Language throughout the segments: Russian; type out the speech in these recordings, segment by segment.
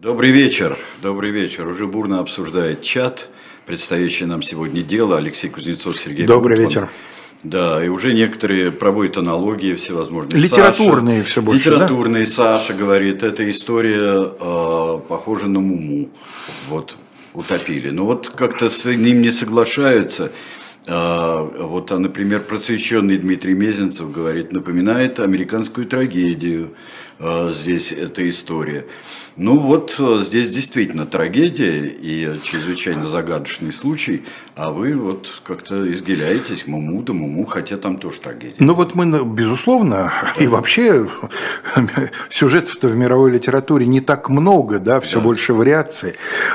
Добрый вечер, добрый вечер. Уже бурно обсуждает чат, предстоящее нам сегодня дело. Алексей Кузнецов, Сергей Добрый Бунтман. вечер. Да, и уже некоторые проводят аналогии всевозможные. Литературные Саша, все больше, Литературные. Саша говорит, эта история э, похожа на Муму. Вот, утопили. Но вот как-то с ним не соглашаются. Э, вот, а, например, просвещенный Дмитрий Мезенцев говорит, напоминает американскую трагедию здесь эта история. Ну вот э, здесь действительно трагедия и чрезвычайно загадочный случай, а вы вот как-то изгиляетесь, муму да муму, хотя там тоже трагедия. Ну вот мы, безусловно, и вообще сюжетов-то в мировой литературе не так много, да, все Да. больше вариаций.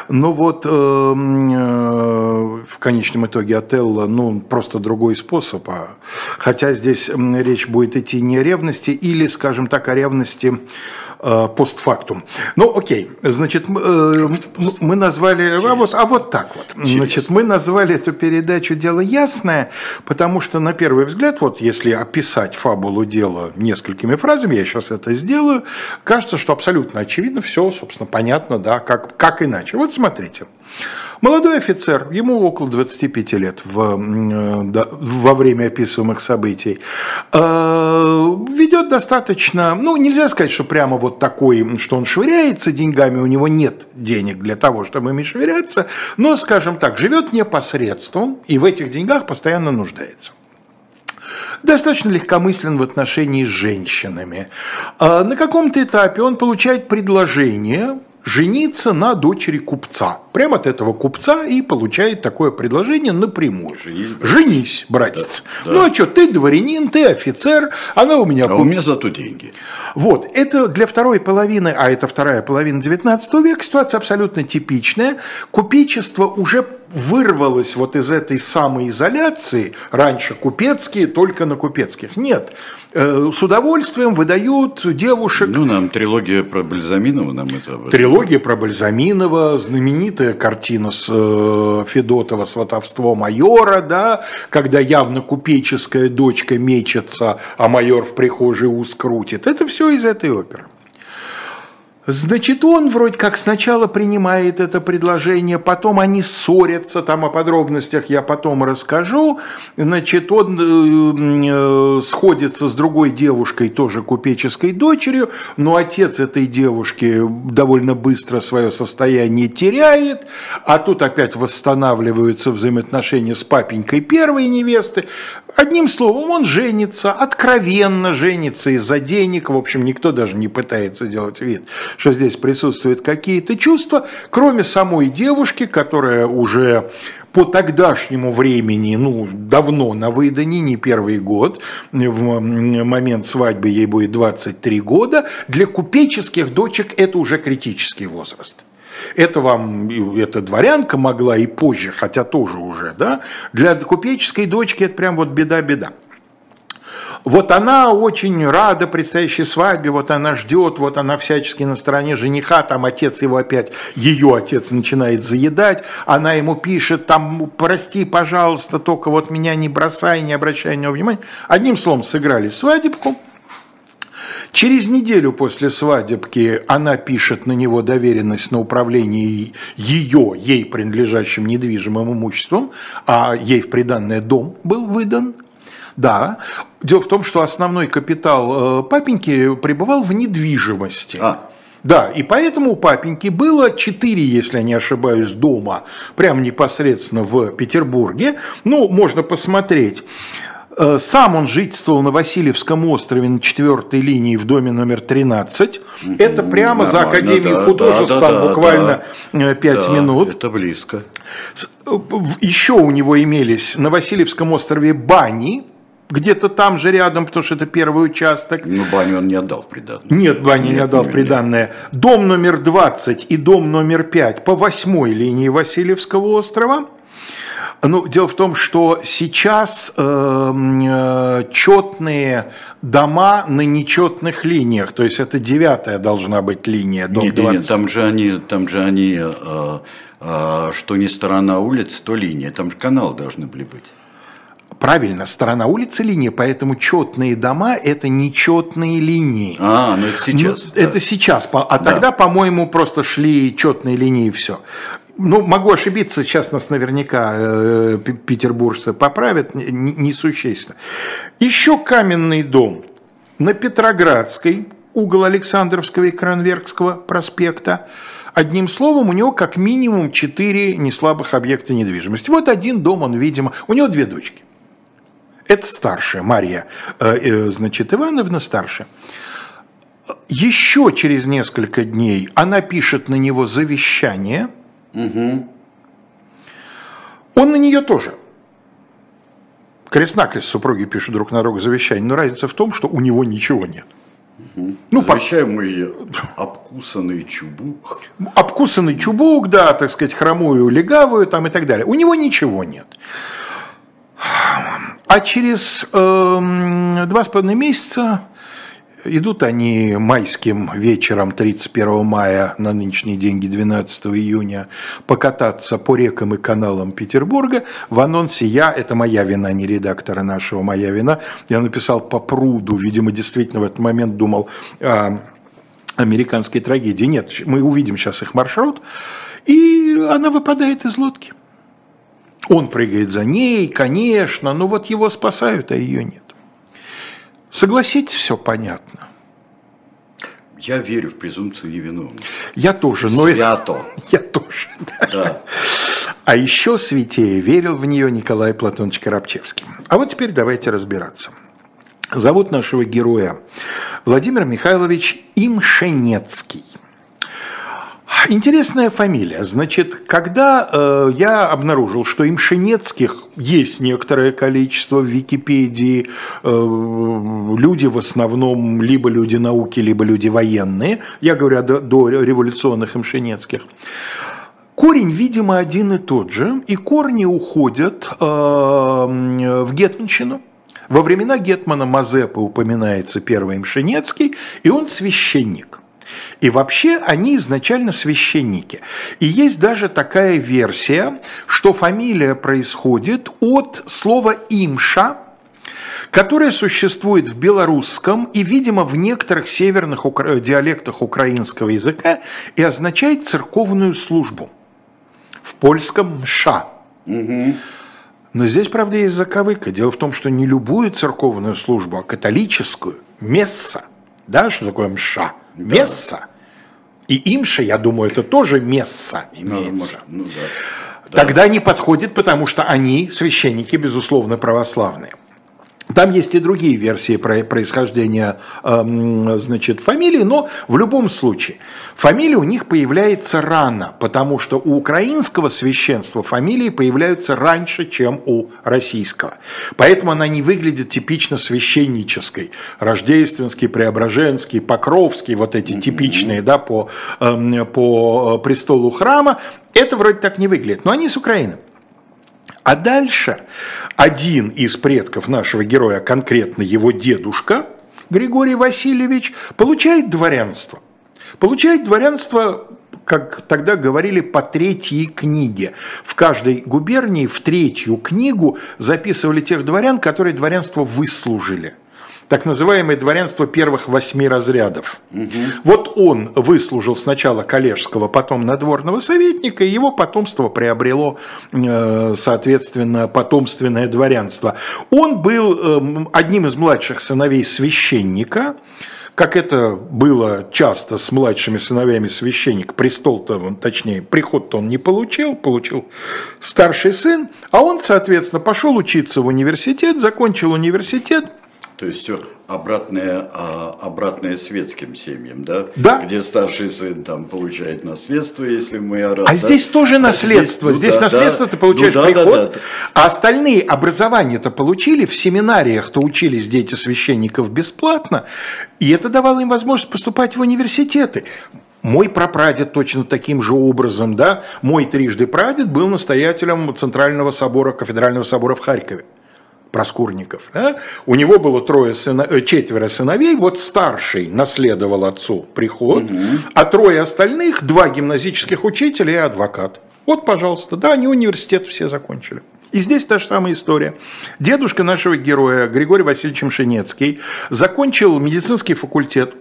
Но вот э, э, в конечном итоге Отелло, ну, просто другой способ. а- Хотя здесь речь будет идти не о ревности или, скажем так, о ревности э, постфактум. Ну, окей, значит, э, мы назвали, а вот, а вот так вот. Значит, мы назвали эту передачу «Дело ясное», потому что, на первый взгляд, вот если описать фабулу дела несколькими фразами, я сейчас это сделаю, кажется, что абсолютно очевидно, все, собственно, понятно, да, как, как иначе. Вот смотрите. Молодой офицер, ему около 25 лет в, э, во время описываемых событий, э, ведет достаточно, ну, нельзя сказать, что прямо вот такой, что он швыряется деньгами, у него нет денег для того, чтобы ими швыряться, но, скажем так, живет непосредством и в этих деньгах постоянно нуждается достаточно легкомыслен в отношении с женщинами. А На каком-то этапе он получает предложение жениться на дочери купца. Прямо от этого купца и получает такое предложение напрямую. Женись, братец. Женись, братец. Да, Ну да. а что, ты дворянин, ты офицер, она у меня А у меня зато деньги. вот, это для второй половины, а это вторая половина XIX века, ситуация абсолютно типичная. Купечество уже вырвалось вот из этой самоизоляции, раньше купецкие, только на купецких. Нет, Э, с удовольствием выдают девушек Ну, нам трилогия про Бальзаминова, нам это... Трилогия про Бальзаминова, знаменитая картина с э, Федотова «Сватовство майора», да, когда явно купеческая дочка мечется, а майор в прихожей ус крутит. Это все из этой оперы. Значит, он вроде как сначала принимает это предложение, потом они ссорятся, там о подробностях я потом расскажу. Значит, он э, э, сходится с другой девушкой, тоже купеческой дочерью, но отец этой девушки довольно быстро свое состояние теряет, а тут опять восстанавливаются взаимоотношения с папенькой первой невесты. Одним словом, он женится, откровенно женится из-за денег. В общем, никто даже не пытается делать вид, что здесь присутствуют какие-то чувства, кроме самой девушки, которая уже по тогдашнему времени, ну, давно на выдане, не первый год, в момент свадьбы ей будет 23 года, для купеческих дочек это уже критический возраст. Это вам, эта дворянка могла и позже, хотя тоже уже, да. Для купеческой дочки это прям вот беда-беда. Вот она очень рада предстоящей свадьбе, вот она ждет, вот она всячески на стороне жениха, там отец его опять, ее отец начинает заедать, она ему пишет, там, прости, пожалуйста, только вот меня не бросай, не обращай на него внимания. Одним словом, сыграли свадебку, Через неделю после свадебки она пишет на него доверенность на управление ее, ей принадлежащим недвижимым имуществом, а ей в приданное дом был выдан. Да. Дело в том, что основной капитал э, папеньки пребывал в недвижимости. А. Да, и поэтому у папеньки было четыре, если я не ошибаюсь, дома, прямо непосредственно в Петербурге. Ну, можно посмотреть. Э, Сам он жительствовал на Васильевском острове на четвертой линии в доме номер 13. Это прямо за Нормально, Академией да, художеств, да, там да, буквально э, пять Да, минут. Это близко. Еще у него имелись на Васильевском острове бани, где-то там же рядом, потому что это первый участок. Ну, баню он не отдал в приданное. Нет, бани не отдал в нет, приданное. Дом номер 20 и дом номер 5 по восьмой линии Васильевского острова. Ну, дело в том, что сейчас э, э, четные дома на нечетных линиях, то есть это девятая должна быть линия, дом Нет, нет, 20. нет, там же они, там же они, э, э, что не сторона улицы, то линия, там же каналы должны были быть. Правильно, сторона улицы линия, поэтому четные дома – это нечетные линии. А, ну это сейчас. Ну, да. Это сейчас, а тогда, да. по-моему, просто шли четные линии и все. Ну, могу ошибиться, сейчас нас наверняка э, петербуржцы поправят, несущественно. Еще каменный дом на Петроградской, угол Александровского и Кранверкского проспекта. Одним словом, у него как минимум четыре неслабых объекта недвижимости. Вот один дом, он, видимо, у него две дочки. Это старшая, Марья, э, э, значит, Ивановна старшая. Еще через несколько дней она пишет на него завещание. Угу. Он на нее тоже. Крест-накрест супруги пишут друг на друга завещание, но разница в том, что у него ничего нет. Угу. Ну, Завещаемый по... обкусанный чубук. Обкусанный чубук, да, так сказать, хромую, легавую там и так далее. У него ничего нет. А через э, два с половиной месяца идут они майским вечером 31 мая на нынешние деньги 12 июня покататься по рекам и каналам Петербурга. В анонсе я, это моя вина, не редактора нашего, моя вина, я написал по пруду, видимо, действительно в этот момент думал о американской трагедии. Нет, мы увидим сейчас их маршрут, и она выпадает из лодки. Он прыгает за ней, конечно, но вот его спасают, а ее нет. Согласитесь, все понятно. Я верю в презумпцию невиновности. Я тоже. Но Свято. Я тоже. Да. да. А еще святее верил в нее Николай Платонович Коробчевский. А вот теперь давайте разбираться. Зовут нашего героя Владимир Михайлович Имшенецкий. Интересная фамилия. Значит, когда э, я обнаружил, что имшенецких есть некоторое количество в Википедии, э, люди в основном либо люди науки, либо люди военные, я говорю до, до революционных имшенецких, Корень, видимо, один и тот же, и корни уходят э, в Гетманщину. Во времена Гетмана Мазепы упоминается первый Мшенецкий, и он священник – и вообще они изначально священники. И есть даже такая версия, что фамилия происходит от слова «имша», которое существует в белорусском и, видимо, в некоторых северных укра... диалектах украинского языка и означает церковную службу. В польском «ша». Угу. Но здесь, правда, есть заковыка. Дело в том, что не любую церковную службу, а католическую, месса. Да, что такое мша? Да. Месса. И имша, я думаю, это тоже месса ну, имеется. Ну, ну, да. Тогда да. не подходит, потому что они, священники, безусловно, православные. Там есть и другие версии про происхождения э, значит, фамилии, но в любом случае фамилия у них появляется рано, потому что у украинского священства фамилии появляются раньше, чем у российского. Поэтому она не выглядит типично священнической. Рождественский, Преображенский, Покровский, вот эти типичные да, по, э, по престолу храма, это вроде так не выглядит. Но они с Украины. А дальше один из предков нашего героя, конкретно его дедушка, Григорий Васильевич, получает дворянство. Получает дворянство, как тогда говорили, по третьей книге. В каждой губернии в третью книгу записывали тех дворян, которые дворянство выслужили – так называемое дворянство первых восьми разрядов. Угу. Вот он выслужил сначала коллежского, потом надворного советника, и его потомство приобрело, э, соответственно, потомственное дворянство. Он был эм, одним из младших сыновей священника, как это было часто с младшими сыновьями священника, престол-то, точнее, приход-то он не получил, получил старший сын, а он, соответственно, пошел учиться в университет, закончил университет, то есть все обратное, а, обратное светским семьям, да? Да. Где старший сын там получает наследство, если мы араб. А да? здесь тоже наследство. А здесь, ну, здесь да, наследство да. ты получаешь ну, да, приход. Да, да, да. А остальные образование-то получили, в семинариях-то учились дети священников бесплатно, и это давало им возможность поступать в университеты. Мой прапрадед точно таким же образом, да, мой трижды прадед был настоятелем Центрального собора, кафедрального собора в Харькове. Проскурников. Да? У него было трое сына, э, четверо сыновей, вот старший наследовал отцу приход, угу. а трое остальных, два гимназических учителя и адвокат. Вот, пожалуйста, да, они университет все закончили. И здесь та же самая история. Дедушка нашего героя, Григорий Васильевич Мшенецкий, закончил медицинский факультет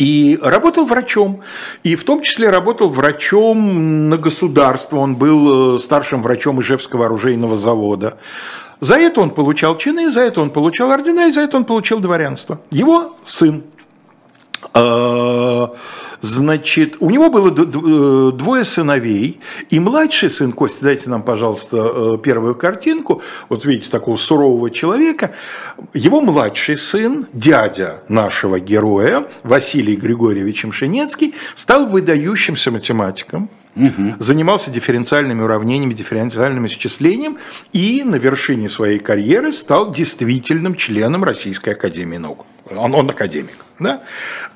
и работал врачом. И в том числе работал врачом на государство. Он был э, старшим врачом Ижевского оружейного завода. За это он получал чины, за это он получал ордена, и за это он получил дворянство. Его сын Значит, у него было э, двое сыновей, и младший сын, Костя, дайте нам, пожалуйста, э, первую картинку, вот видите, такого сурового человека, его младший сын, дядя нашего героя, Василий Григорьевич Мшенецкий, стал выдающимся математиком, Угу. Занимался дифференциальными уравнениями, дифференциальным исчислением и на вершине своей карьеры стал действительным членом Российской Академии Наук. Он, он академик. Да?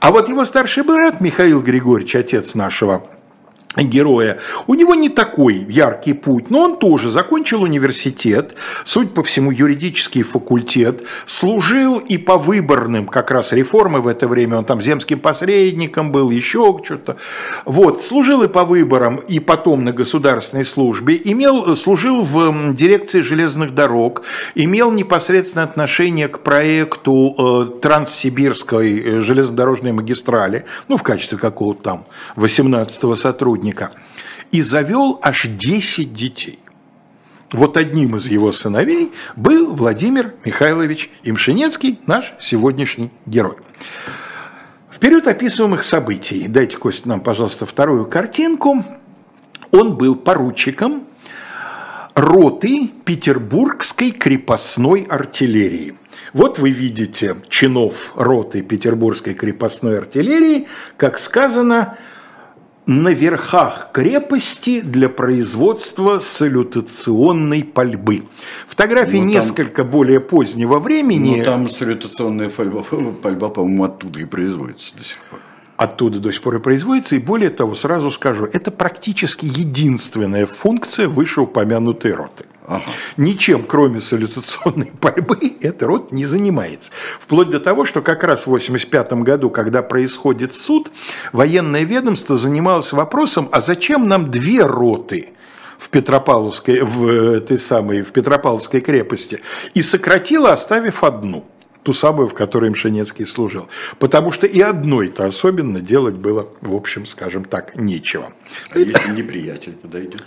А вот его старший брат Михаил Григорьевич, отец нашего героя. У него не такой яркий путь, но он тоже закончил университет, суть по всему юридический факультет, служил и по выборным как раз реформы в это время, он там земским посредником был, еще что-то. Вот, служил и по выборам, и потом на государственной службе, имел, служил в дирекции железных дорог, имел непосредственное отношение к проекту э, Транссибирской э, железнодорожной магистрали, ну, в качестве какого-то там 18-го сотрудника сотрудника, и завел аж 10 детей. Вот одним из его сыновей был Владимир Михайлович Имшинецкий, наш сегодняшний герой. В период описываемых событий, дайте, Костя, нам, пожалуйста, вторую картинку, он был поручиком роты Петербургской крепостной артиллерии. Вот вы видите чинов роты Петербургской крепостной артиллерии, как сказано, на верхах крепости для производства салютационной пальбы. Фотографии ну, там, несколько более позднего времени. Ну, там салютационная пальба, пальба, по-моему, оттуда и производится до сих пор оттуда до сих пор и производится. И более того, сразу скажу, это практически единственная функция вышеупомянутой роты. Ага. Ничем, кроме салютационной борьбы, эта рот не занимается. Вплоть до того, что как раз в 1985 году, когда происходит суд, военное ведомство занималось вопросом, а зачем нам две роты? в Петропавловской, в этой самой, в Петропавловской крепости, и сократило, оставив одну ту самую, в которой Мшенецкий служил. Потому что и одной-то особенно делать было, в общем, скажем так, нечего. А если неприятель подойдет?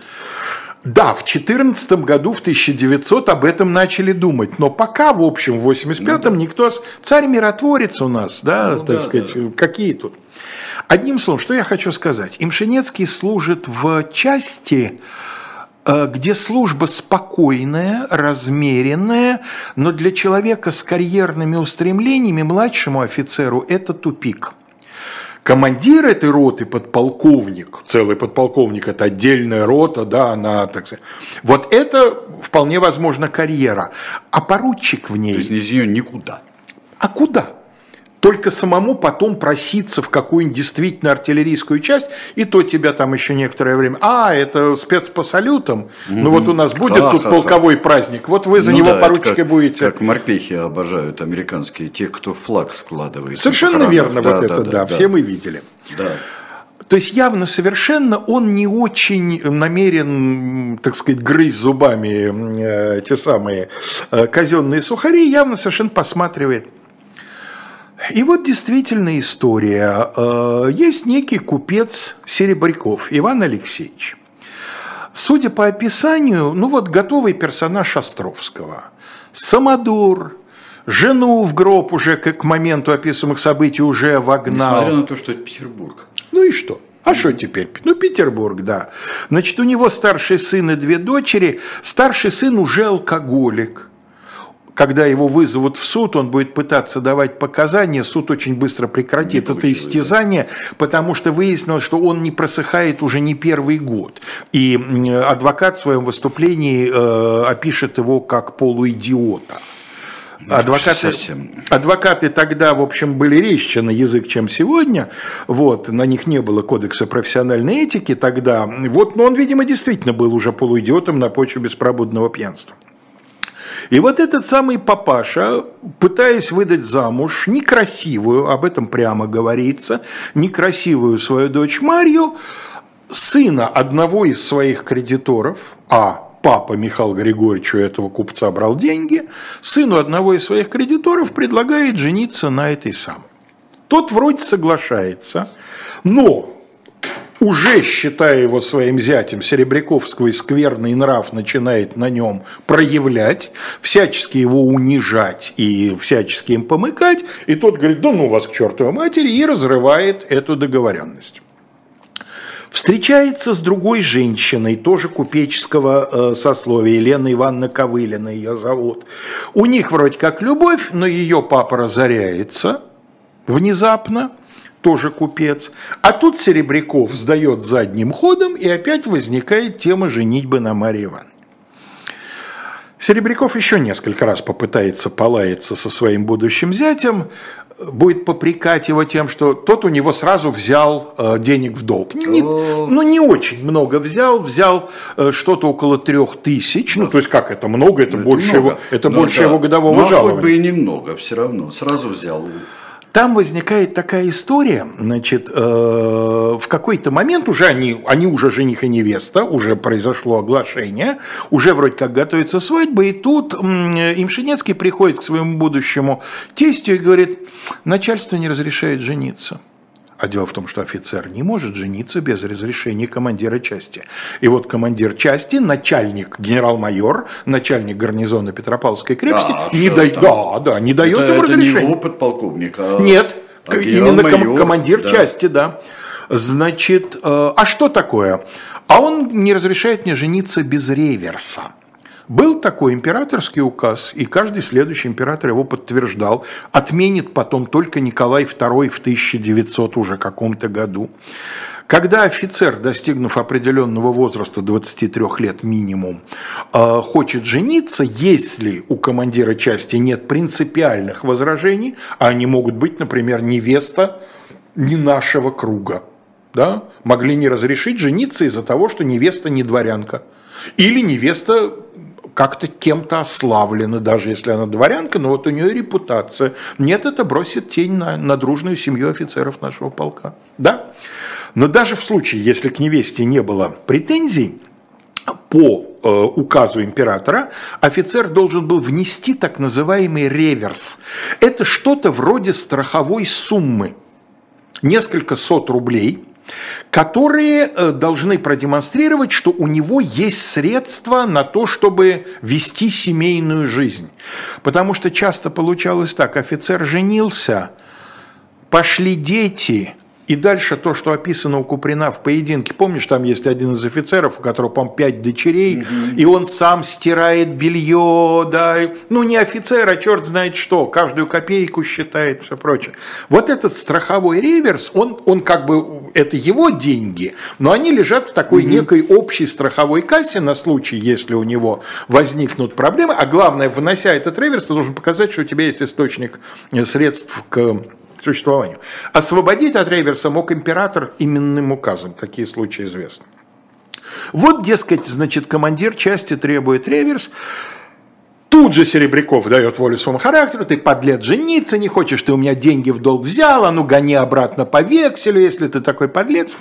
Да, в 14 году, в 1900 об этом начали думать, но пока, в общем, в 85-м ну, да. никто... Царь-миротворец у нас, да, ну, так да, сказать, да. какие тут? Одним словом, что я хочу сказать. Имшенецкий служит в части, э, где служба спокойная, размеренная, но для человека с карьерными устремлениями, младшему офицеру, это тупик – командир этой роты, подполковник, целый подполковник, это отдельная рота, да, она, так сказать, вот это вполне возможно карьера, а поручик в ней... То есть из нее никуда. А куда? Только самому потом проситься в какую-нибудь действительно артиллерийскую часть, и то тебя там еще некоторое время, а, это спец по салютам, ну вот у нас будет тут полковой праздник, вот вы за ну него да, поручика как, будете. Как морпехи обожают американские, тех, кто флаг складывает. Совершенно верно, да, вот да, это, да, да, да, все мы видели. Да. То есть явно совершенно он не очень намерен, так сказать, грызть зубами э, те самые э, казенные сухари, явно совершенно посматривает и вот действительно история. Э, есть некий купец Серебряков Иван Алексеевич. Судя по описанию, ну вот готовый персонаж Островского. Самодур, жену в гроб уже к моменту описываемых событий уже вогнал. Несмотря на то, что это Петербург. Ну и что? А что теперь? Ну, Петербург, да. Значит, у него старший сын и две дочери. Старший сын уже алкоголик когда его вызовут в суд, он будет пытаться давать показания, суд очень быстро прекратит это истязание, потому что выяснилось, что он не просыхает уже не первый год. И адвокат в своем выступлении э, опишет его как полуидиота. Ну, адвокаты, адвокаты тогда, в общем, были резче на язык, чем сегодня. Вот, на них не было кодекса профессиональной этики тогда. Вот, но он, видимо, действительно был уже полуидиотом на почве беспробудного пьянства. И вот этот самый папаша, пытаясь выдать замуж некрасивую, об этом прямо говорится, некрасивую свою дочь Марью, сына одного из своих кредиторов, а папа Михаил Григорьевич у этого купца брал деньги, сыну одного из своих кредиторов предлагает жениться на этой самой. Тот вроде соглашается, но уже считая его своим зятем, Серебряковского скверный нрав начинает на нем проявлять, всячески его унижать и всячески им помыкать, и тот говорит, да ну вас к чертовой матери, и разрывает эту договоренность. Встречается с другой женщиной, тоже купеческого э, сословия, Елена Ивановна Ковылина ее зовут. У них вроде как любовь, но ее папа разоряется внезапно, тоже купец. А тут Серебряков сдает задним ходом, и опять возникает тема женитьбы на Марии Ивановне. Серебряков еще несколько раз попытается полаяться со своим будущим зятем, будет попрекать его тем, что тот у него сразу взял э, денег в долг. Не, ну, не очень много взял, взял э, что-то около трех тысяч. Ну, то есть, как это много, это, это больше, много. Его, это ну, больше да. его годового ну, жалования. хоть бы и немного, все равно, сразу взял. Там возникает такая история, значит, э, в какой-то момент уже они, они уже жених и невеста, уже произошло оглашение, уже вроде как готовится свадьба, и тут э, Имшинецкий приходит к своему будущему тестю и говорит, начальство не разрешает жениться. А дело в том, что офицер не может жениться без разрешения командира части. И вот командир части, начальник, генерал-майор, начальник гарнизона Петропавловской крепости, да, не, да, да, да, не дает это, ему это разрешения. Это не опыт полковника. А, Нет, а именно ком- командир да. части, да. Значит, э, а что такое? А он не разрешает мне жениться без реверса. Был такой императорский указ, и каждый следующий император его подтверждал. Отменит потом только Николай II в 1900 уже каком-то году. Когда офицер, достигнув определенного возраста 23 лет минимум, э, хочет жениться, если у командира части нет принципиальных возражений, а они могут быть, например, невеста не нашего круга, да, могли не разрешить жениться из-за того, что невеста не дворянка. Или невеста как-то кем-то ославлена, даже если она дворянка, но вот у нее репутация. Нет, это бросит тень на, на дружную семью офицеров нашего полка. Да? Но даже в случае, если к невесте не было претензий, по э, указу императора офицер должен был внести так называемый реверс. Это что-то вроде страховой суммы. Несколько сот рублей – которые э, должны продемонстрировать, что у него есть средства на то, чтобы вести семейную жизнь. Потому что часто получалось так, офицер женился, пошли дети, и дальше то, что описано у Куприна в поединке. Помнишь, там есть один из офицеров, у которого, по пять дочерей, mm-hmm. и он сам стирает белье, да, ну не офицер, а черт знает что, каждую копейку считает, все прочее. Вот этот страховой реверс, он, он как бы, это его деньги, но они лежат в такой mm-hmm. некой общей страховой кассе на случай, если у него возникнут проблемы, а главное, внося этот реверс, ты должен показать, что у тебя есть источник средств к существованию. Освободить от реверса мог император именным указом, такие случаи известны. Вот, дескать, значит, командир части требует реверс, Тут же Серебряков дает волю своему характеру, ты подлец жениться не хочешь, ты у меня деньги в долг взял, а ну гони обратно по векселю, если ты такой подлец.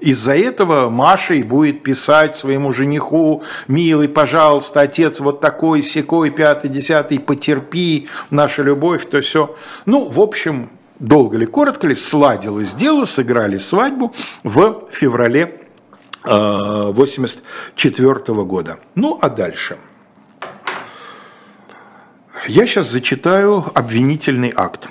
Из-за этого Маша и будет писать своему жениху, милый, пожалуйста, отец вот такой, секой, пятый, десятый, потерпи, наша любовь, то все. Ну, в общем, долго ли, коротко ли, сладилось дело, сыграли свадьбу в феврале 1984 э, года. Ну, а дальше. Я сейчас зачитаю обвинительный акт.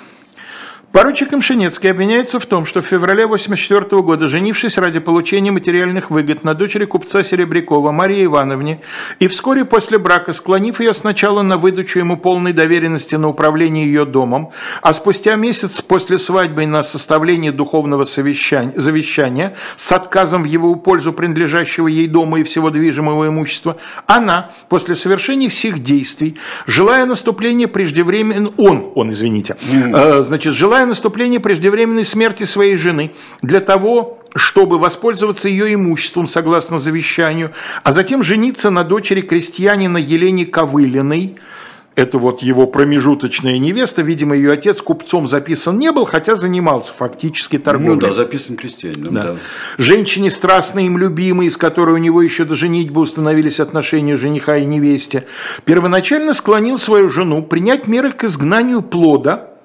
Поручик Имшинецкий обвиняется в том, что в феврале 1984 года, женившись ради получения материальных выгод на дочери купца Серебрякова Марии Ивановне, и вскоре после брака, склонив ее сначала на выдачу ему полной доверенности на управление ее домом, а спустя месяц после свадьбы на составление духовного завещания с отказом в его пользу принадлежащего ей дома и всего движимого имущества, она, после совершения всех действий, желая наступления преждевременного, он, он, извините, mm. значит, желая желая наступления преждевременной смерти своей жены для того, чтобы воспользоваться ее имуществом согласно завещанию, а затем жениться на дочери крестьянина Елене Ковылиной, это вот его промежуточная невеста, видимо, ее отец купцом записан не был, хотя занимался фактически торговлей. Ну да, записан крестьянином, да. да. Женщине страстной им любимой, с которой у него еще до женитьбы установились отношения жениха и невесте, первоначально склонил свою жену принять меры к изгнанию плода,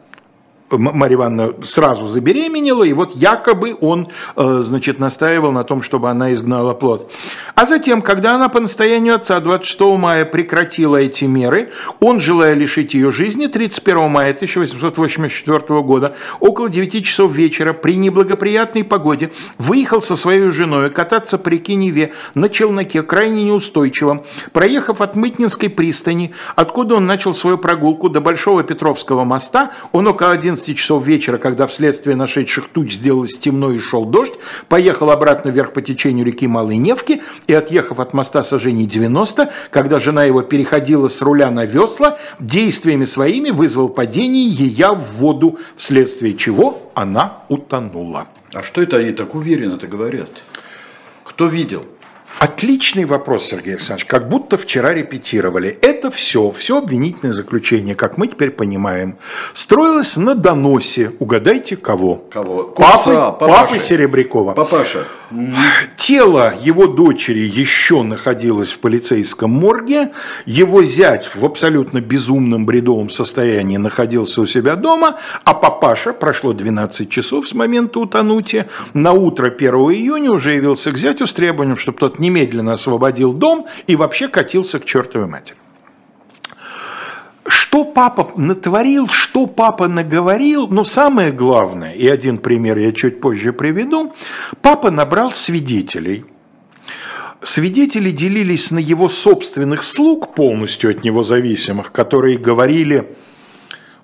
Марья Ивановна сразу забеременела, и вот якобы он, э, значит, настаивал на том, чтобы она изгнала плод. А затем, когда она по настоянию отца 26 мая прекратила эти меры, он, желая лишить ее жизни, 31 мая 1884 года, около 9 часов вечера, при неблагоприятной погоде, выехал со своей женой кататься по реке Неве на челноке, крайне неустойчивом, проехав от Мытнинской пристани, откуда он начал свою прогулку до Большого Петровского моста, он около 11 11 часов вечера, когда вследствие нашедших туч сделалось темно и шел дождь, поехал обратно вверх по течению реки Малой Невки и, отъехав от моста сожжений 90, когда жена его переходила с руля на весла, действиями своими вызвал падение ея в воду, вследствие чего она утонула. А что это они так уверенно-то говорят? Кто видел? Отличный вопрос, Сергей Александрович. Как будто вчера репетировали. Это все, все обвинительное заключение, как мы теперь понимаем, строилось на доносе. Угадайте, кого? Кого? Купца, папы, папы Серебрякова. Папаша. Тело его дочери еще находилось в полицейском морге. Его зять в абсолютно безумном бредовом состоянии находился у себя дома. А папаша, прошло 12 часов с момента утонутия, на утро 1 июня уже явился к зятю с требованием, чтобы тот не немедленно освободил дом и вообще катился к чертовой матери. Что папа натворил, что папа наговорил, но самое главное, и один пример я чуть позже приведу, папа набрал свидетелей. Свидетели делились на его собственных слуг, полностью от него зависимых, которые говорили,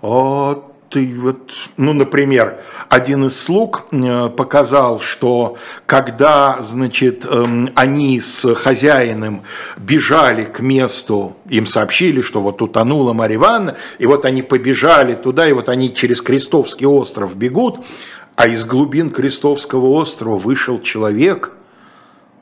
о, ты вот, ну, например, один из слуг э, показал, что когда, значит, эм, они с хозяином бежали к месту, им сообщили, что вот утонула Марья Ивановна, и вот они побежали туда, и вот они через Крестовский остров бегут, а из глубин Крестовского острова вышел человек –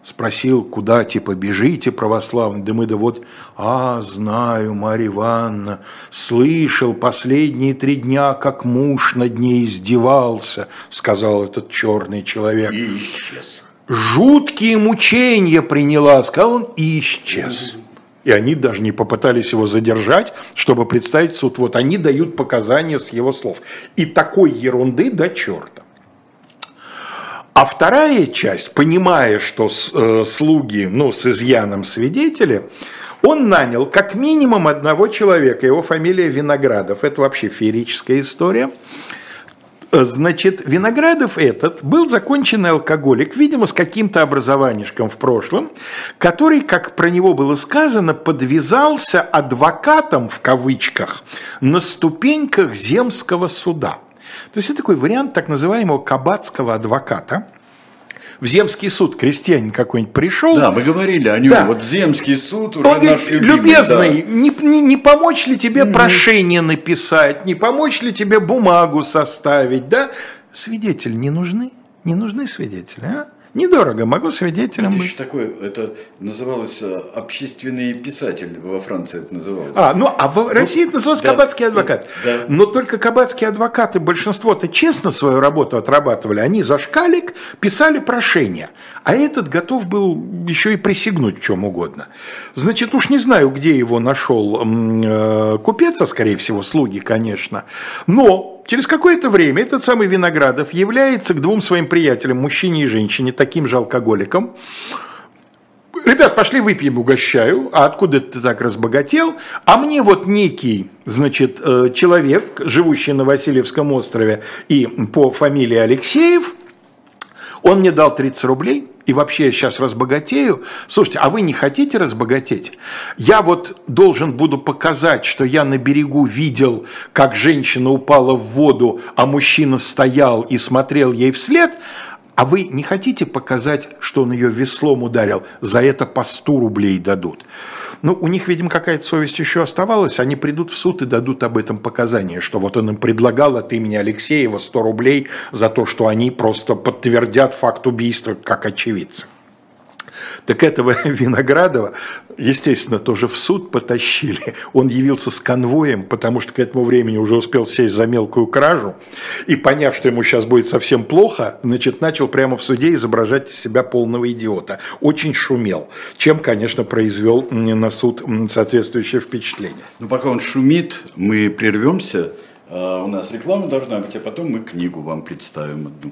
спросил, куда типа бежите, православный, да мы да вот, а, знаю, Марья Ивановна, слышал последние три дня, как муж над ней издевался, сказал этот черный человек. И исчез. Жуткие мучения приняла, сказал он, и исчез. И они даже не попытались его задержать, чтобы представить суд. Вот они дают показания с его слов. И такой ерунды до черта. А вторая часть, понимая, что э, слуги, ну, с изъяном свидетели, он нанял как минимум одного человека, его фамилия Виноградов, это вообще феерическая история. Значит, Виноградов этот был законченный алкоголик, видимо, с каким-то образованием в прошлом, который, как про него было сказано, подвязался адвокатом, в кавычках, на ступеньках земского суда – то есть это такой вариант так называемого кабацкого адвоката, в земский суд крестьянин какой-нибудь пришел. Да, мы говорили о нем. Да. Вот земский суд уже Он наш говорит, любимый. Любезный, да. не, не, не помочь ли тебе mm-hmm. прошение написать, не помочь ли тебе бумагу составить, да? Свидетели не нужны? Не нужны свидетели, а? Недорого, могу свидетелем это быть. Еще такое, это называлось э, общественный писатель, во Франции это называлось. А, ну, а в ну, России это называлось да, кабацкий адвокат. Да, да. Но только кабацкие адвокаты, большинство-то честно свою работу отрабатывали. Они за шкалик писали прошение. А этот готов был еще и присягнуть в чем угодно. Значит, уж не знаю, где его нашел э, купец, а скорее всего слуги, конечно. Но Через какое-то время этот самый Виноградов является к двум своим приятелям, мужчине и женщине, таким же алкоголиком. Ребят, пошли выпьем, угощаю. А откуда ты так разбогател? А мне вот некий, значит, э, человек, живущий на Васильевском острове и по фамилии Алексеев, он мне дал 30 рублей – и вообще я сейчас разбогатею. Слушайте, а вы не хотите разбогатеть? Я вот должен буду показать, что я на берегу видел, как женщина упала в воду, а мужчина стоял и смотрел ей вслед, а вы не хотите показать, что он ее веслом ударил? За это по 100 рублей дадут. Ну, у них, видимо, какая-то совесть еще оставалась. Они придут в суд и дадут об этом показания, что вот он им предлагал от имени Алексеева 100 рублей за то, что они просто подтвердят факт убийства как очевидцы. Так этого Виноградова, естественно, тоже в суд потащили. Он явился с конвоем, потому что к этому времени уже успел сесть за мелкую кражу. И поняв, что ему сейчас будет совсем плохо, значит, начал прямо в суде изображать из себя полного идиота. Очень шумел, чем, конечно, произвел на суд соответствующее впечатление. Ну, пока он шумит, мы прервемся. А, у нас реклама должна быть, а потом мы книгу вам представим одну.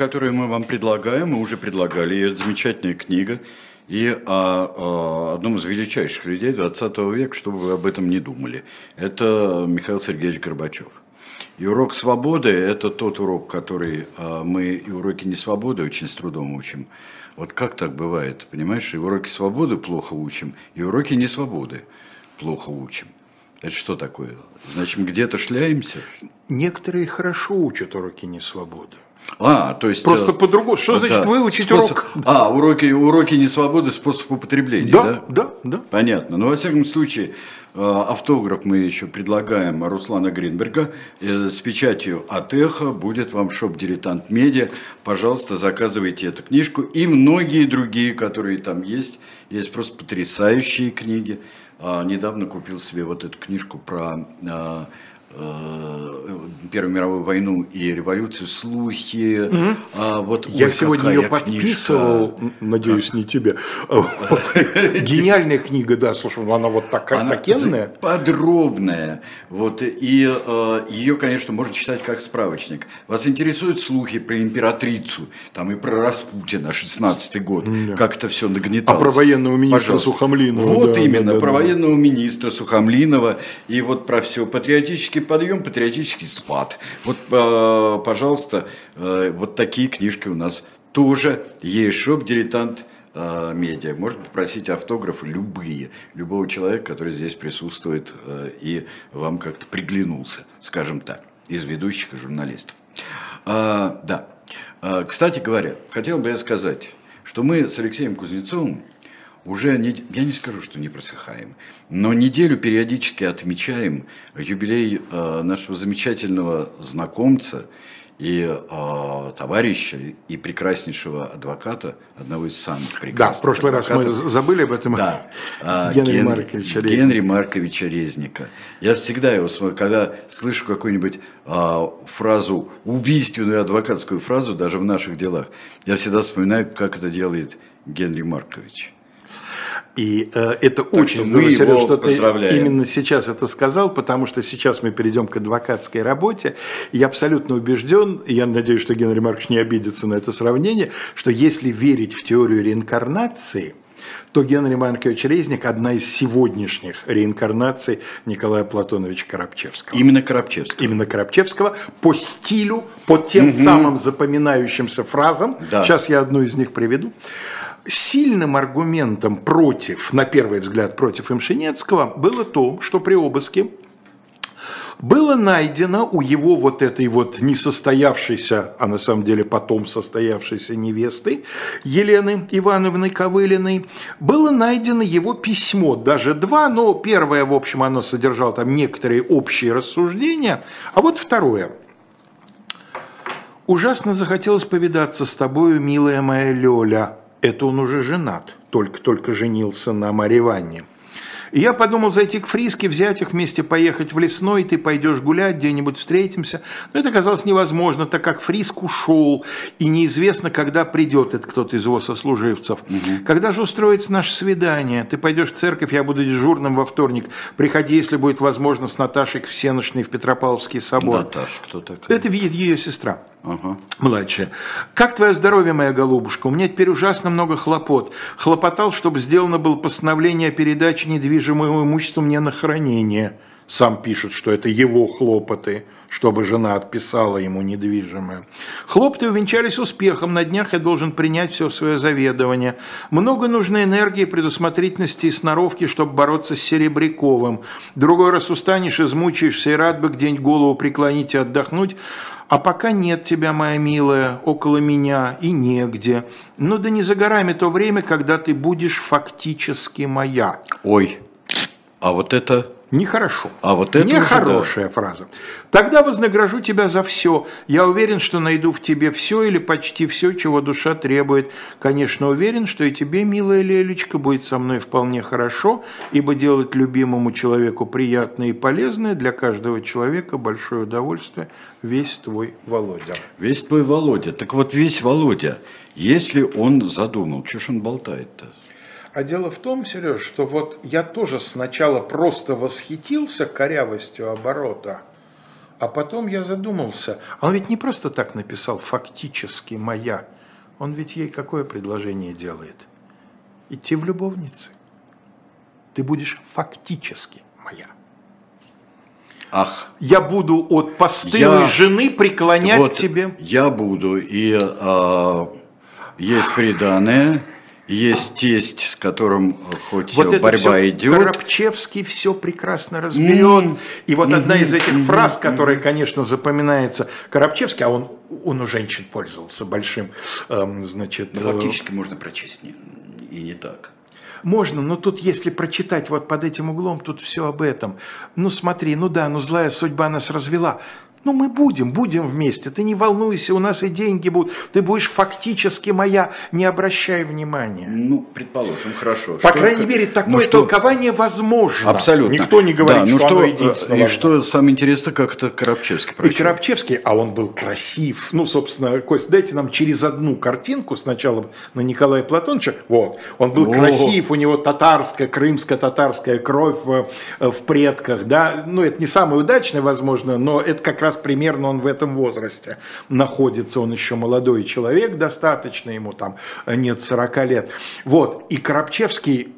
Которую мы вам предлагаем, мы уже предлагали, и это замечательная книга, и о, о одном из величайших людей 20 века, чтобы вы об этом не думали. Это Михаил Сергеевич Горбачев. И урок свободы – это тот урок, который а, мы и уроки не свободы очень с трудом учим. Вот как так бывает, понимаешь? И уроки свободы плохо учим, и уроки не свободы плохо учим. Это что такое? Значит, мы где-то шляемся? Некоторые хорошо учат уроки не свободы. А, то есть... Просто э, по-другому. Что да. значит выучить способ... урок? А, уроки, уроки не свободы, способ употребления, да? Да, да, да. Понятно. Но, во всяком случае, э, автограф мы еще предлагаем Руслана Гринберга э, с печатью от Эхо. Будет вам шоп «Дилетант Медиа». Пожалуйста, заказывайте эту книжку. И многие другие, которые там есть. Есть просто потрясающие книги. А, недавно купил себе вот эту книжку про а, Первую мировую войну и революцию, слухи. Угу. А, вот, Я ой, сегодня ее подписывал, книжка. надеюсь, как? не тебе. Гениальная книга, да, слушай, она вот такая такенная. Подробная. Вот, и э, ее, конечно, можно читать как справочник. Вас интересуют слухи про императрицу, там и про Распутина, 16-й год, как это все нагнеталось. А про военного министра. Сухомлинова. Вот именно, про военного министра Сухомлинова и вот про все патриотические патриотический подъем, патриотический спад. Вот, э, пожалуйста, э, вот такие книжки у нас тоже есть. Shop «Дилетант э, медиа». Можно попросить автографы любые, любого человека, который здесь присутствует и вам как-то приглянулся, скажем так, из ведущих и журналистов. Да. Кстати говоря, хотел бы я сказать, что мы с Алексеем Кузнецовым уже, не, я не скажу, что не просыхаем, но неделю периодически отмечаем юбилей э, нашего замечательного знакомца и э, товарища, и прекраснейшего адвоката, одного из самых прекрасных Да, в прошлый адвокатов. раз мы забыли об этом. Да, э, Генри, Генри Марковича Резника. Генри Марковича Резника. Я всегда его смотрю, когда слышу какую-нибудь э, фразу, убийственную адвокатскую фразу, даже в наших делах, я всегда вспоминаю, как это делает Генри Маркович. И э, это так очень здорово, что ты именно сейчас это сказал, потому что сейчас мы перейдем к адвокатской работе. Я абсолютно убежден, я надеюсь, что Генри Маркович не обидится на это сравнение, что если верить в теорию реинкарнации, то Генри Маркович Резник – одна из сегодняшних реинкарнаций Николая Платоновича Коробчевского. Именно Коробчевского. Именно Коробчевского по стилю, по тем угу. самым запоминающимся фразам. Да. Сейчас я одну из них приведу сильным аргументом против, на первый взгляд, против Имшинецкого было то, что при обыске было найдено у его вот этой вот несостоявшейся, а на самом деле потом состоявшейся невесты Елены Ивановны Ковылиной, было найдено его письмо, даже два, но первое, в общем, оно содержало там некоторые общие рассуждения, а вот второе. Ужасно захотелось повидаться с тобою, милая моя Лёля, это он уже женат, только-только женился на Марье Ванне. И я подумал зайти к Фриске, взять их вместе, поехать в лесной, ты пойдешь гулять, где-нибудь встретимся. Но это оказалось невозможно, так как Фриск ушел, и неизвестно, когда придет этот кто-то из его сослуживцев. Угу. Когда же устроится наше свидание? Ты пойдешь в церковь, я буду дежурным во вторник. Приходи, если будет возможно, с Наташей к всеночной в Петропавловский собор. Наташа кто такая? Это ее сестра. Ага. Младшая. Как твое здоровье, моя голубушка? У меня теперь ужасно много хлопот. Хлопотал, чтобы сделано было постановление о передаче недвижимого имущества мне на хранение. Сам пишет, что это его хлопоты, чтобы жена отписала ему недвижимое. Хлопоты увенчались успехом. На днях я должен принять все в свое заведование. Много нужно энергии, предусмотрительности и сноровки, чтобы бороться с Серебряковым. Другой раз устанешь, измучаешься и рад бы где-нибудь голову преклонить и отдохнуть, а пока нет тебя, моя милая, около меня и негде. Ну да не за горами то время, когда ты будешь фактически моя. Ой, а вот это Нехорошо. А вот это Нехорошая да. фраза. Тогда вознагражу тебя за все. Я уверен, что найду в тебе все или почти все, чего душа требует. Конечно, уверен, что и тебе, милая Лелечка, будет со мной вполне хорошо, ибо делать любимому человеку приятное и полезное для каждого человека большое удовольствие. Весь твой Володя. Весь твой Володя. Так вот, весь Володя, если он задумал, что ж он болтает-то? А дело в том, Сереж, что вот я тоже сначала просто восхитился корявостью оборота, а потом я задумался, а он ведь не просто так написал «фактически моя», он ведь ей какое предложение делает? Идти в любовницы. Ты будешь фактически моя. Ах. Я буду от постылой я... жены преклонять вот тебе. Я буду, и э, есть преданное, есть тесть, с которым хоть вот борьба все идет. Коробчевский все прекрасно разберет. Mm. И вот mm-hmm. одна из этих mm-hmm. фраз, которая, конечно, запоминается, Коробчевский, а он, он у женщин пользовался большим, эм, значит... Да, фактически можно прочесть не, и не так. Можно, но тут, если прочитать вот под этим углом, тут все об этом. Ну смотри, ну да, ну злая судьба нас развела. Ну, мы будем, будем вместе. Ты не волнуйся, у нас и деньги будут. Ты будешь фактически моя, не обращай внимания. Ну, предположим, хорошо. По что крайней мере, такое ну, что... толкование возможно. Абсолютно. Никто не говорит, да, ну, что, что оно единственное. И что самое интересное, как это Коробчевский прочел. И Коробчевский, а он был красив. Ну, собственно, Кость, дайте нам через одну картинку сначала на Николая Платоновича. Вот. Он был О. красив, у него татарская, крымско-татарская кровь в, в предках. Да? Ну, это не самое удачное, возможно, но это как раз раз примерно он в этом возрасте. Находится, он еще молодой человек достаточно, ему там нет 40 лет. Вот, и Коробчевский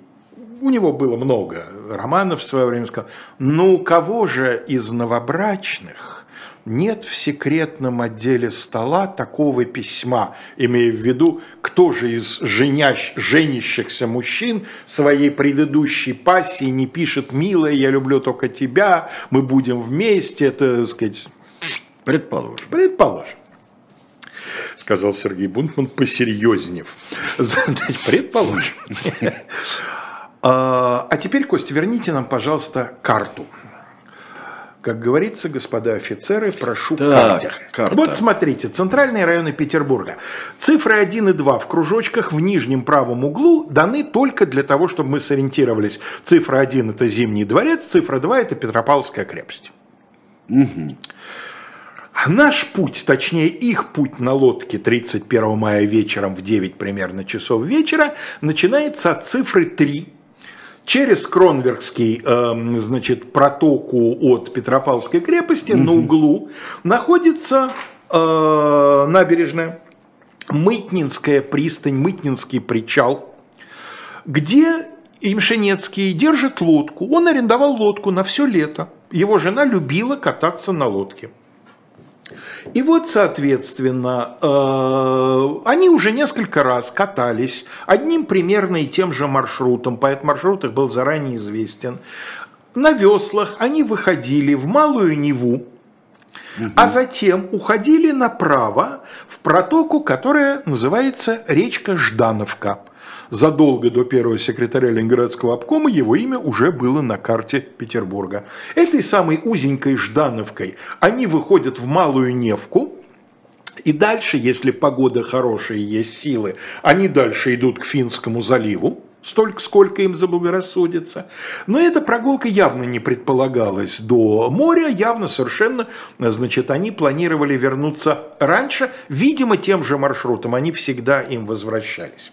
у него было много романов в свое время сказал, ну кого же из новобрачных нет в секретном отделе стола такого письма, имея в виду, кто же из женящ, женящихся мужчин своей предыдущей пассии не пишет «Милая, я люблю только тебя, мы будем вместе», это, так сказать, Предположим. Предположим. Сказал Сергей Бунтман, посерьезнев. Предположим. А, а теперь, Костя, верните нам, пожалуйста, карту. Как говорится, господа офицеры, прошу так, карта. Вот смотрите, центральные районы Петербурга. Цифры 1 и 2 в кружочках в нижнем правом углу даны только для того, чтобы мы сориентировались. Цифра 1 это Зимний дворец, цифра 2 это Петропавловская крепость. Угу. Наш путь, точнее их путь на лодке 31 мая вечером в 9 примерно часов вечера начинается от цифры 3 через Кронверкский, э, значит, протоку от Петропавловской крепости угу. на углу находится э, набережная, Мытнинская пристань, Мытнинский причал, где Имшенецкий держит лодку. Он арендовал лодку на все лето. Его жена любила кататься на лодке. И вот, соответственно, э, они уже несколько раз катались одним примерно и тем же маршрутом, поэтому маршрут их был заранее известен. На веслах они выходили в Малую Неву, а затем уходили направо в протоку, которая называется речка Ждановка задолго до первого секретаря Ленинградского обкома его имя уже было на карте Петербурга. Этой самой узенькой Ждановкой они выходят в Малую Невку, и дальше, если погода хорошая и есть силы, они дальше идут к Финскому заливу, столько, сколько им заблагорассудится. Но эта прогулка явно не предполагалась до моря, явно совершенно, значит, они планировали вернуться раньше, видимо, тем же маршрутом, они всегда им возвращались.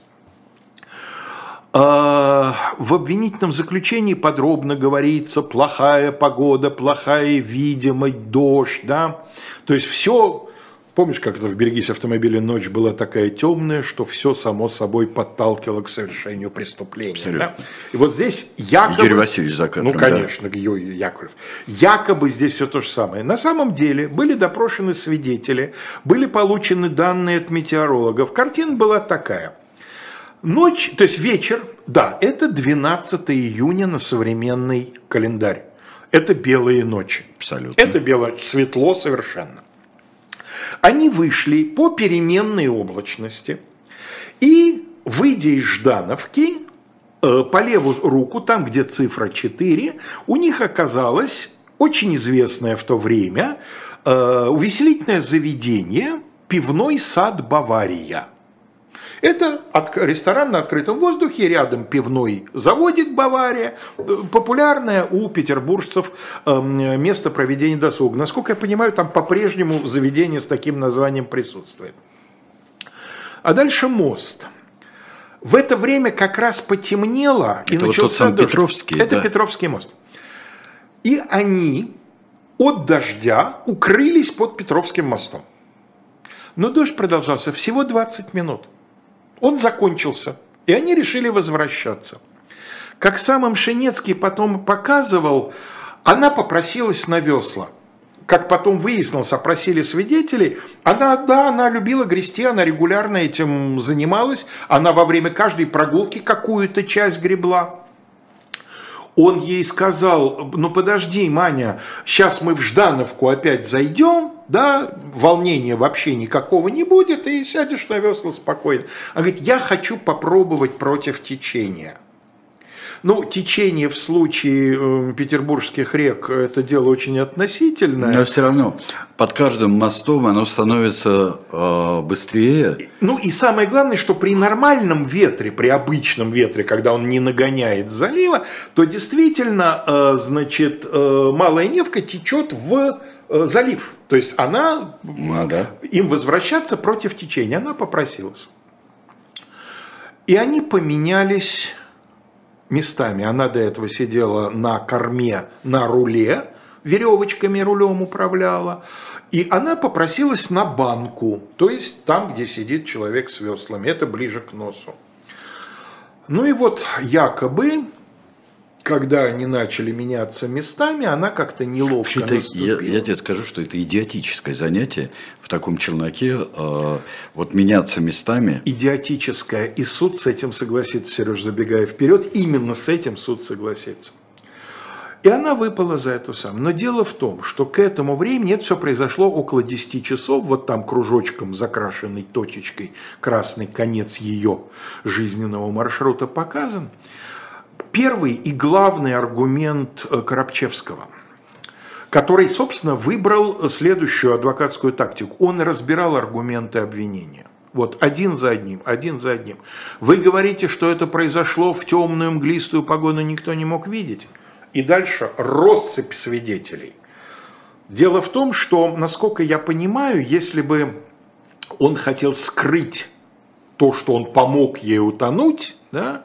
А, в обвинительном заключении подробно говорится плохая погода, плохая видимость, дождь, да, то есть все Помнишь, как это в «Берегись автомобиля» ночь была такая темная, что все само собой подталкивало к совершению преступления. Да? И вот здесь якобы... Юрий Васильевич за Ну, конечно, да. Яковлев. Якобы здесь все то же самое. На самом деле были допрошены свидетели, были получены данные от метеорологов. Картина была такая. Ночь, то есть вечер, да, это 12 июня на современный календарь. Это белые ночи. Абсолютно. Это белое, светло совершенно. Они вышли по переменной облачности и, выйдя из Ждановки, э, по левую руку, там, где цифра 4, у них оказалось очень известное в то время э, увеселительное заведение «Пивной сад Бавария». Это ресторан на открытом воздухе, рядом пивной заводик Бавария, э, популярное у петербуржцев эм, место проведения досуга. Насколько я понимаю, там по-прежнему заведение с таким названием присутствует. А дальше мост. В это время как раз потемнело и это начался вот дождь. Петровский, это да. Петровский мост. И они от дождя укрылись под Петровским мостом. Но дождь продолжался всего 20 минут. Он закончился, и они решили возвращаться. Как сам Мшенецкий потом показывал, она попросилась на весла. Как потом выяснилось, опросили свидетелей, она, да, она любила грести, она регулярно этим занималась, она во время каждой прогулки какую-то часть гребла он ей сказал, ну подожди, Маня, сейчас мы в Ждановку опять зайдем, да, волнения вообще никакого не будет, и сядешь на весла спокойно. Она говорит, я хочу попробовать против течения. Ну, течение в случае э, петербургских рек – это дело очень относительное. Но все равно под каждым мостом оно становится э, быстрее. Ну и самое главное, что при нормальном ветре, при обычном ветре, когда он не нагоняет залива, то действительно, э, значит, э, Малая Невка течет в залив. То есть она, а, да. им возвращаться против течения, она попросилась. И они поменялись местами. Она до этого сидела на корме, на руле, веревочками рулем управляла. И она попросилась на банку, то есть там, где сидит человек с веслами, это ближе к носу. Ну и вот якобы когда они начали меняться местами, она как-то неловко это, я, я тебе скажу, что это идиотическое занятие в таком челноке, э, вот меняться местами. Идиотическое, и суд с этим согласится, Сереж, забегая вперед, именно с этим суд согласится. И она выпала за это сам. Но дело в том, что к этому времени это все произошло около 10 часов, вот там кружочком, закрашенной точечкой, красный конец ее жизненного маршрута показан – первый и главный аргумент э, Коробчевского, который, собственно, выбрал следующую адвокатскую тактику. Он разбирал аргументы обвинения. Вот один за одним, один за одним. Вы говорите, что это произошло в темную мглистую погоду, никто не мог видеть. И дальше россыпь свидетелей. Дело в том, что, насколько я понимаю, если бы он хотел скрыть то, что он помог ей утонуть, да,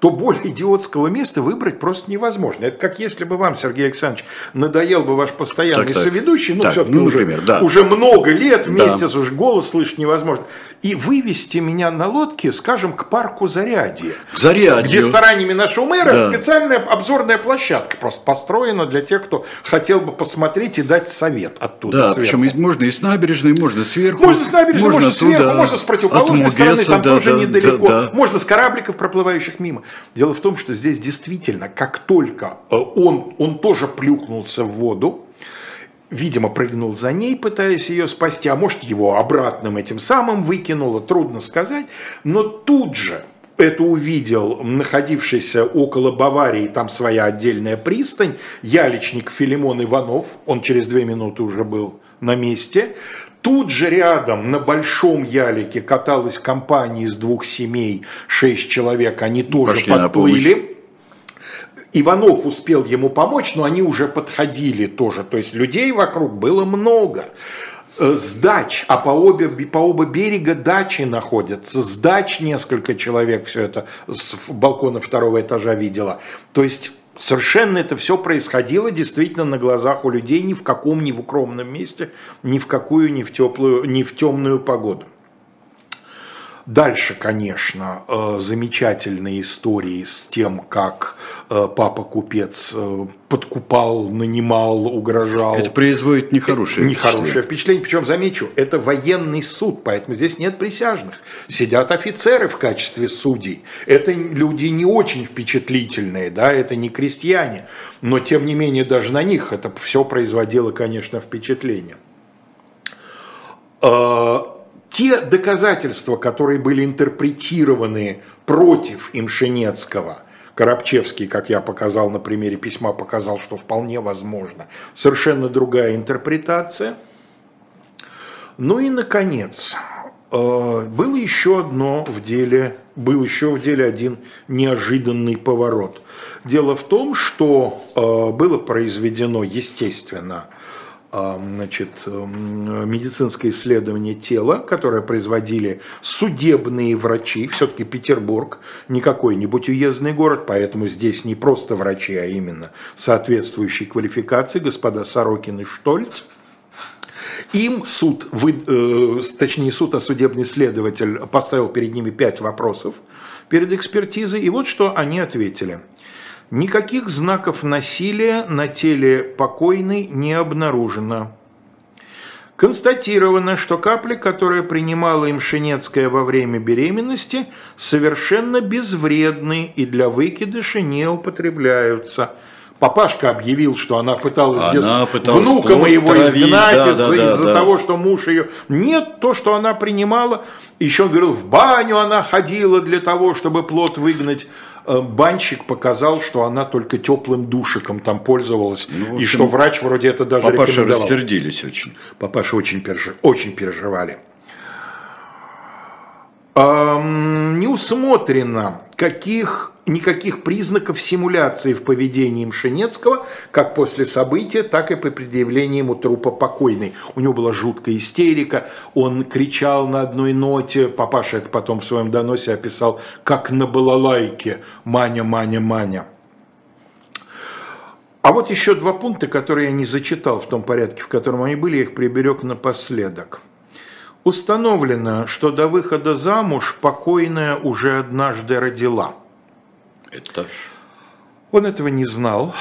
то более идиотского места выбрать просто невозможно. Это как если бы вам, Сергей Александрович, надоел бы ваш постоянный так, так. соведущий, ну, все-таки ну, уже, например, да. уже много лет вместе, да. уже голос слышать невозможно, и вывести меня на лодке, скажем, к парку Зарядье. Зарядье. Где стараниями нашего мэра да. специальная обзорная площадка просто построена для тех, кто хотел бы посмотреть и дать совет оттуда. Да, сверху. причем можно и с набережной, можно сверху. Можно с набережной, можно, можно сверху, туда, можно с противоположной стороны, там да, тоже да, недалеко. Да, да. Можно с корабликов, проплывающих мимо. Дело в том, что здесь действительно, как только э, он, он тоже плюхнулся в воду, видимо, прыгнул за ней, пытаясь ее спасти, а может, его обратным этим самым выкинуло, трудно сказать, но тут же это увидел находившийся около Баварии, там своя отдельная пристань, яличник Филимон Иванов, он через две минуты уже был на месте. Тут же рядом на большом ялике каталась компания из двух семей, шесть человек, они тоже Пошли подплыли. Иванов успел ему помочь, но они уже подходили тоже. То есть людей вокруг было много. Э, С дач, а по, обе, по оба берега дачи находятся. С дач несколько человек все это с балкона второго этажа видела. То есть совершенно это все происходило действительно на глазах у людей ни в каком, ни в укромном месте, ни в какую, ни в теплую, ни в темную погоду. Дальше, конечно, э, замечательные истории с тем, как э, папа-купец э, подкупал, нанимал, угрожал. Это производит нехорошее Нехорошее впечатление. впечатление. Причем, замечу, это военный суд, поэтому здесь нет присяжных. Сидят офицеры в качестве судей. Это люди не очень впечатлительные, да, это не крестьяне. Но, тем не менее, даже на них это все производило, конечно, впечатление. Те доказательства, которые были интерпретированы против Имшенецкого, Коробчевский, как я показал на примере письма, показал, что вполне возможно. Совершенно другая интерпретация. Ну и, наконец, э, было еще одно в деле, был еще в деле один неожиданный поворот. Дело в том, что э, было произведено, естественно, значит, м, медицинское исследование тела, которое производили судебные врачи, все-таки Петербург, не какой-нибудь уездный город, поэтому здесь не просто врачи, а именно соответствующей квалификации, господа Сорокин и Штольц. Им суд, вы- э, точнее суд, а судебный следователь поставил перед ними пять вопросов перед экспертизой, и вот что они ответили. Никаких знаков насилия на теле покойной не обнаружено. Констатировано, что капли, которые принимала им Шинецкая во время беременности, совершенно безвредны и для выкидыша не употребляются. Папашка объявил, что она пыталась, Она пыталась внука моего травить, изгнать да, из-за, да, да, из-за да. того, что муж ее... Нет, то, что она принимала, еще он говорил, в баню она ходила для того, чтобы плод выгнать. Э, Банщик показал, что она только теплым душиком там пользовалась, Ну, в и общем, что врач вроде это даже Папаши рекомендовал. рассердились очень. Папаши очень, пережи- очень переживали. Ам, не усмотрено каких, никаких признаков симуляции в поведении Мшенецкого, как после события, так и по предъявлению ему трупа покойной. У него была жуткая истерика, он кричал на одной ноте, папаша это потом в своем доносе описал, как на балалайке «Маня, Маня, Маня». А вот еще два пункта, которые я не зачитал в том порядке, в котором они были, я их приберег напоследок. Установлено, что до выхода замуж покойная уже однажды родила. Это ж. Он этого не знал.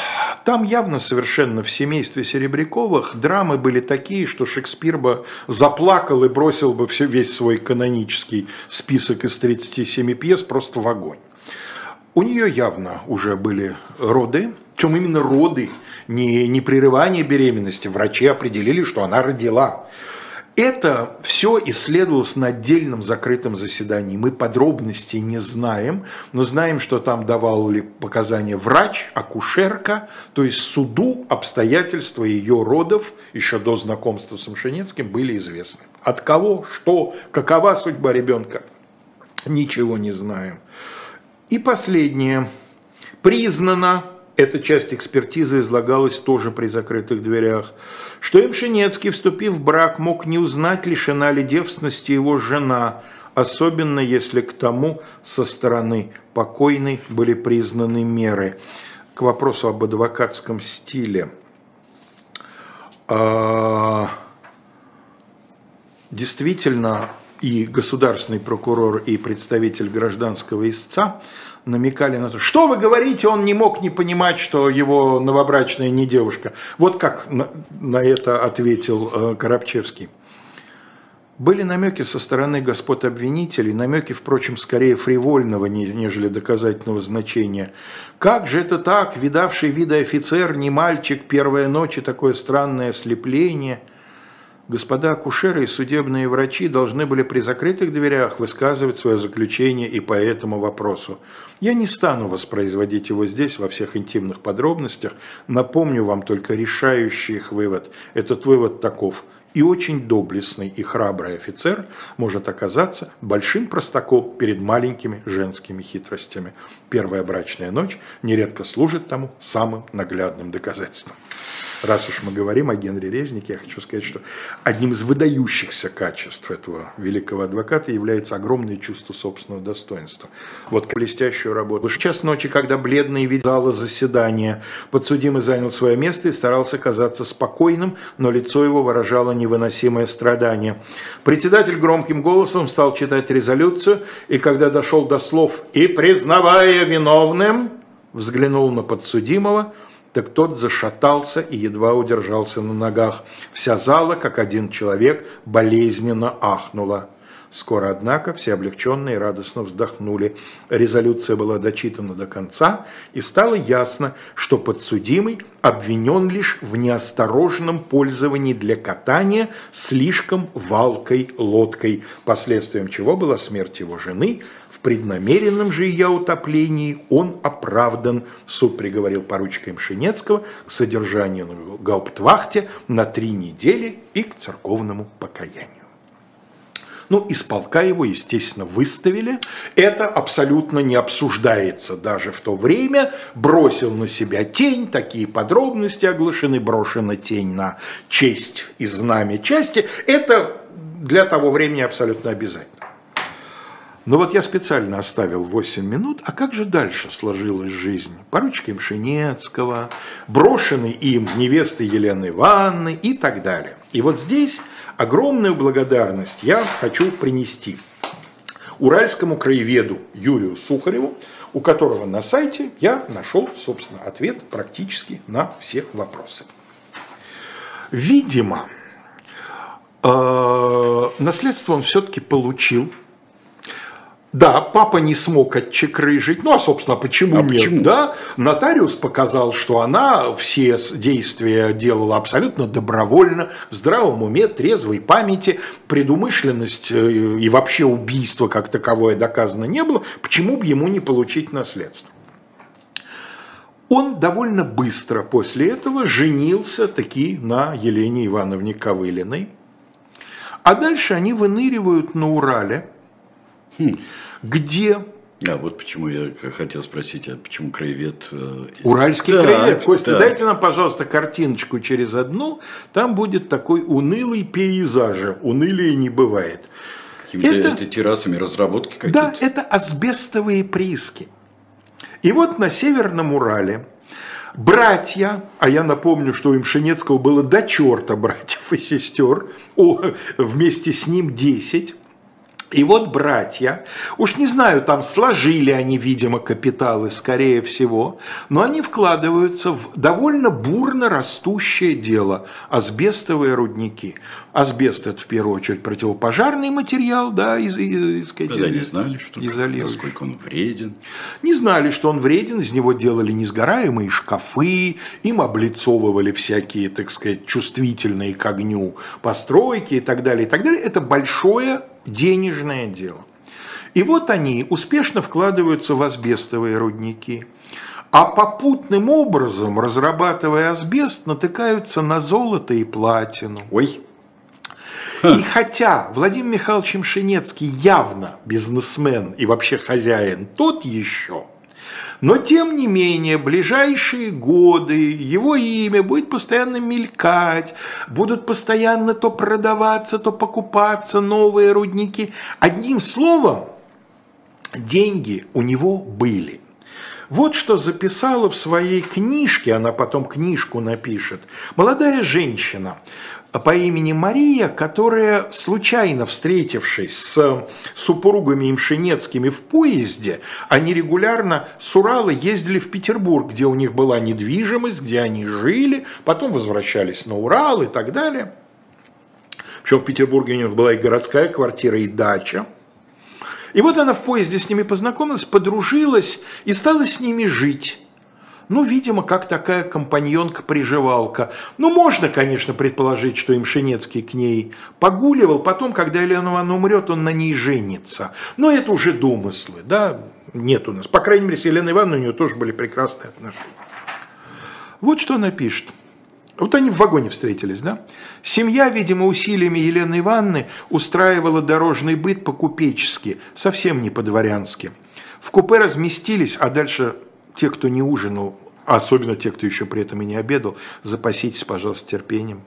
Там явно совершенно в семействе Серебряковых драмы были такие, что Шекспир бы заплакал и бросил бы все, весь свой канонический список из 37 пьес просто в огонь. У нее явно уже были роды, причем именно роды, не, не прерывание беременности. Врачи определили, что она родила. Это все исследовалось на отдельном закрытом заседании. Мы подробностей не знаем, но знаем, что там давал ли показания врач, акушерка, то есть суду обстоятельства ее родов еще до знакомства с Мшенецким были известны. От кого, что, какова судьба ребенка, ничего не знаем. И последнее. Признано, эта часть экспертизы излагалась тоже при закрытых дверях, что Имшинецкий, вступив в брак, мог не узнать, лишена ли девственности его жена, особенно если к тому со стороны покойной были признаны меры. К вопросу об адвокатском стиле. А, Действительно, и государственный прокурор, и представитель гражданского истца намекали на то, что вы говорите, он не мог не понимать, что его новобрачная не девушка. Вот как на, на это ответил э, Коробчевский. Были намеки со стороны господ обвинителей, намеки, впрочем, скорее фривольного, не- нежели доказательного значения. Как же это так, видавший виды офицер, не мальчик, первая ночь и такое странное ослепление – Господа акушеры и судебные врачи должны были при закрытых дверях высказывать свое заключение и по этому вопросу. Я не стану воспроизводить его здесь во всех интимных подробностях, напомню вам только решающий их вывод. Этот вывод таков. и очень доблестный и храбрый офицер может оказаться большим простаком перед маленькими женскими хитростями. Первая брачная ночь нередко служит тому самым наглядным доказательством. Раз уж мы говорим о Генри Резнике, я хочу сказать, что одним из выдающихся качеств этого великого адвоката является огромное чувство собственного достоинства. Вот блестящую работу. В час ночи, когда бледный вид зала заседания, подсудимый занял свое место и старался казаться спокойным, но лицо его выражало невыносимое страдание. Председатель громким голосом стал читать резолюцию, и когда дошел до слов «и признавая виновным», взглянул на подсудимого – так тот зашатался и едва удержался на ногах. Вся зала, как один человек, болезненно ахнула. Скоро, однако, все облегченные радостно вздохнули. Резолюция была дочитана до конца, и стало ясно, что подсудимый обвинен лишь в неосторожном пользовании для катания слишком валкой лодкой, последствием чего была смерть его жены, в преднамеренном же ее утоплении он оправдан, суд приговорил поручика Мшинецкого к содержанию на гауптвахте на три недели и к церковному покаянию. Ну, из полка его, естественно, выставили. Это абсолютно не обсуждается даже в то время. Бросил на себя тень, такие подробности оглашены, брошена тень на честь и знамя части. Это для того времени абсолютно обязательно. Но вот я специально оставил 8 минут, а как же дальше сложилась жизнь? Поручики Мшинецкого, брошенный им невесты Елены Ивановны и так далее. И вот здесь огромную благодарность я хочу принести уральскому краеведу Юрию Сухареву, у которого на сайте я нашел, собственно, ответ практически на все вопросы. Видимо, э, наследство он все-таки получил да, папа не смог отчекрыжить. Ну, а, собственно, почему а нет? Почему? Да? Нотариус показал, что она все действия делала абсолютно добровольно, в здравом уме, трезвой памяти, предумышленность э, и вообще убийство как таковое доказано не было. Почему бы ему не получить наследство? Он довольно быстро после этого женился таки на Елене Ивановне Ковылиной. А дальше они выныривают на Урале – Хм. Где а вот почему я хотел спросить, а почему краевед? Э, Уральский так, краевед. Костя, так. дайте нам, пожалуйста, картиночку через одну. Там будет такой унылый пейзаж. Унылее не бывает. Какими-то это, это террасами разработки какие-то? Да, это асбестовые прииски. И вот на Северном Урале братья, а я напомню, что у Имшинецкого было до черта братьев и сестер, о, вместе с ним 10, и вот братья, уж не знаю, там сложили они, видимо, капиталы, скорее всего, но они вкладываются в довольно бурно растущее дело – асбестовые рудники. Асбест – это в первую очередь противопожарный материал, да, из, из, Тогда не знали, что насколько он вреден. Не знали, что он вреден, из него делали несгораемые шкафы, им облицовывали всякие, так сказать, чувствительные к огню постройки и так далее, и так далее. Это большое денежное дело. И вот они успешно вкладываются в асбестовые рудники. А попутным образом, разрабатывая асбест, натыкаются на золото и платину. Ой. И хотя Владимир Михайлович Мшинецкий явно бизнесмен и вообще хозяин тот еще – но, тем не менее, ближайшие годы его имя будет постоянно мелькать, будут постоянно то продаваться, то покупаться новые рудники. Одним словом, деньги у него были. Вот что записала в своей книжке, она потом книжку напишет, молодая женщина, по имени Мария, которая, случайно встретившись с супругами Имшинецкими в поезде, они регулярно с Урала ездили в Петербург, где у них была недвижимость, где они жили, потом возвращались на Урал и так далее. Причем в Петербурге у них была и городская квартира, и дача. И вот она в поезде с ними познакомилась, подружилась и стала с ними жить. Ну, видимо, как такая компаньонка-приживалка. Ну, можно, конечно, предположить, что Имшинецкий к ней погуливал. Потом, когда Елена Ивановна умрет, он на ней женится. Но это уже домыслы, да, нет у нас. По крайней мере, с Еленой Ивановной у нее тоже были прекрасные отношения. Вот что она пишет. Вот они в вагоне встретились, да? Семья, видимо, усилиями Елены Ивановны устраивала дорожный быт по-купечески, совсем не по-дворянски. В купе разместились, а дальше те, кто не ужинал, а особенно те, кто еще при этом и не обедал, запаситесь, пожалуйста, терпением.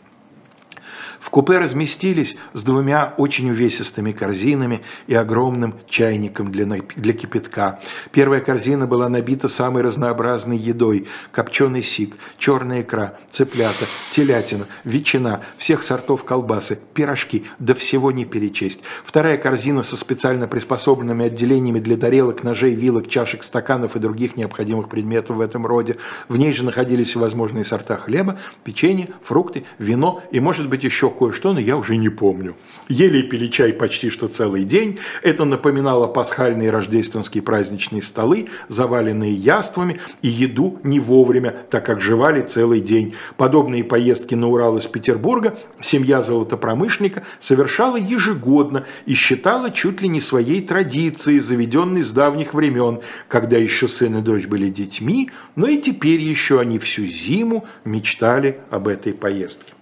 В купе разместились с двумя очень увесистыми корзинами и огромным чайником для, для кипятка. Первая корзина была набита самой разнообразной едой. Копченый сик, черная икра, цыплята, телятина, ветчина, всех сортов колбасы, пирожки, да всего не перечесть. Вторая корзина со специально приспособленными отделениями для тарелок, ножей, вилок, чашек, стаканов и других необходимых предметов в этом роде. В ней же находились всевозможные сорта хлеба, печенье, фрукты, вино и, может быть, еще кое-что, но я уже не помню. Ели и пили чай почти что целый день. Это напоминало пасхальные рождественские праздничные столы, заваленные яствами и еду не вовремя, так как жевали целый день. Подобные поездки на Урал из Петербурга семья золотопромышленника совершала ежегодно и считала чуть ли не своей традицией, заведенной с давних времен, когда еще сын и дочь были детьми, но и теперь еще они всю зиму мечтали об этой поездке.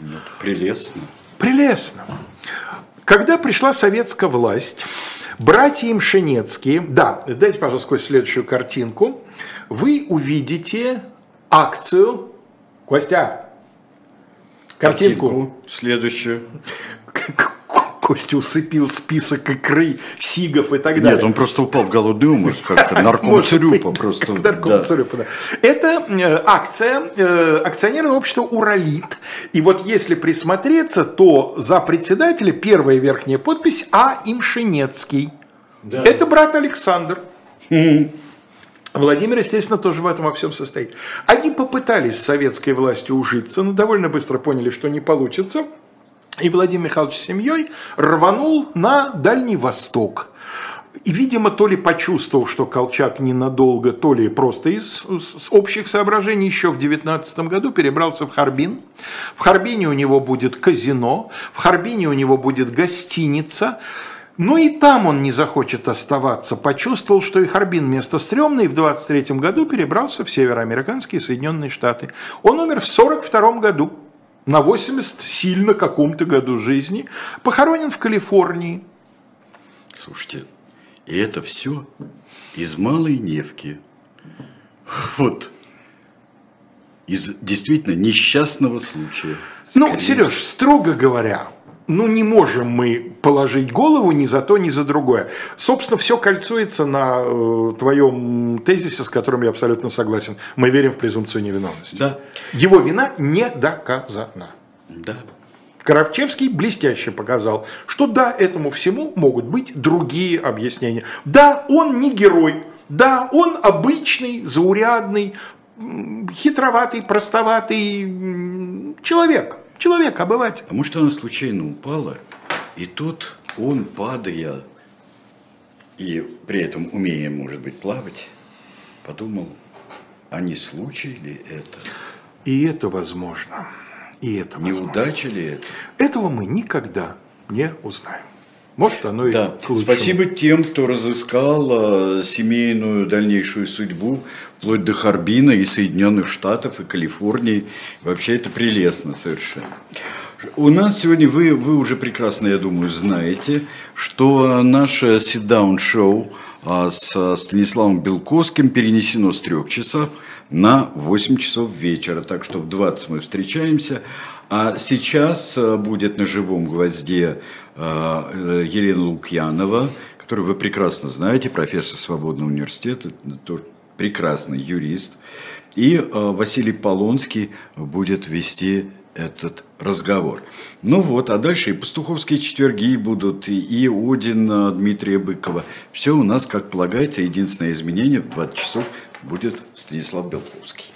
Ну, прелестно. Прелестно. Когда пришла советская власть, братья Имшенецкие, да, дайте, пожалуйста, следующую картинку, вы увидите акцию, Костя, картинку. картинку следующую. Костя усыпил список икры, сигов и так далее. Нет, он просто упал в голодный умор, как нарком Царюпа просто. Нарком Царюпа, да. Это э, акция э, акционерного общества «Уралит». И вот если присмотреться, то за председателя первая верхняя подпись А. Имшенецкий. Да. Это брат Александр. Владимир, естественно, тоже в этом во всем состоит. Они попытались с советской властью ужиться, но довольно быстро поняли, что не получится. И Владимир Михайлович с семьей рванул на Дальний Восток. И, видимо, то ли почувствовал, что Колчак ненадолго, то ли просто из, из общих соображений еще в 19 году перебрался в Харбин. В Харбине у него будет казино, в Харбине у него будет гостиница. Но и там он не захочет оставаться. Почувствовал, что и Харбин место стрёмное, и в 23 году перебрался в североамериканские Соединенные Штаты. Он умер в 42 году на 80 сильно каком-то году жизни, похоронен в Калифорнии. Слушайте, и это все из Малой Невки. Вот. Из действительно несчастного случая. Ну, Сереж, строго говоря, ну не можем мы положить голову ни за то, ни за другое. Собственно, все кольцуется на э, твоем тезисе, с которым я абсолютно согласен. Мы верим в презумпцию невиновности. Да. Его вина не доказана. Да. Коробчевский блестяще показал, что да, этому всему могут быть другие объяснения. Да, он не герой, да, он обычный, заурядный, хитроватый, простоватый человек – Человек, обыватель. А может, она случайно упала, и тут он, падая, и при этом умея, может быть, плавать, подумал, а не случай ли это? И это возможно. И это возможно. Неудача ли это? Этого мы никогда не узнаем. Может, оно и да. Спасибо тем, кто разыскал э, семейную дальнейшую судьбу вплоть до Харбина и Соединенных Штатов, и Калифорнии. Вообще это прелестно совершенно. У нас сегодня, вы, вы уже прекрасно, я думаю, знаете, что наше sit-down шоу а, с Станиславом Белковским перенесено с трех часов на 8 часов вечера. Так что в 20 мы встречаемся. А сейчас э, будет на живом гвозде э, Елена Лукьянова, которую вы прекрасно знаете, профессор Свободного университета, тоже прекрасный юрист. И э, Василий Полонский будет вести этот разговор. Ну вот, а дальше и пастуховские четверги будут, и, Один Дмитрия Быкова. Все у нас, как полагается, единственное изменение в 20 часов будет Станислав Белковский.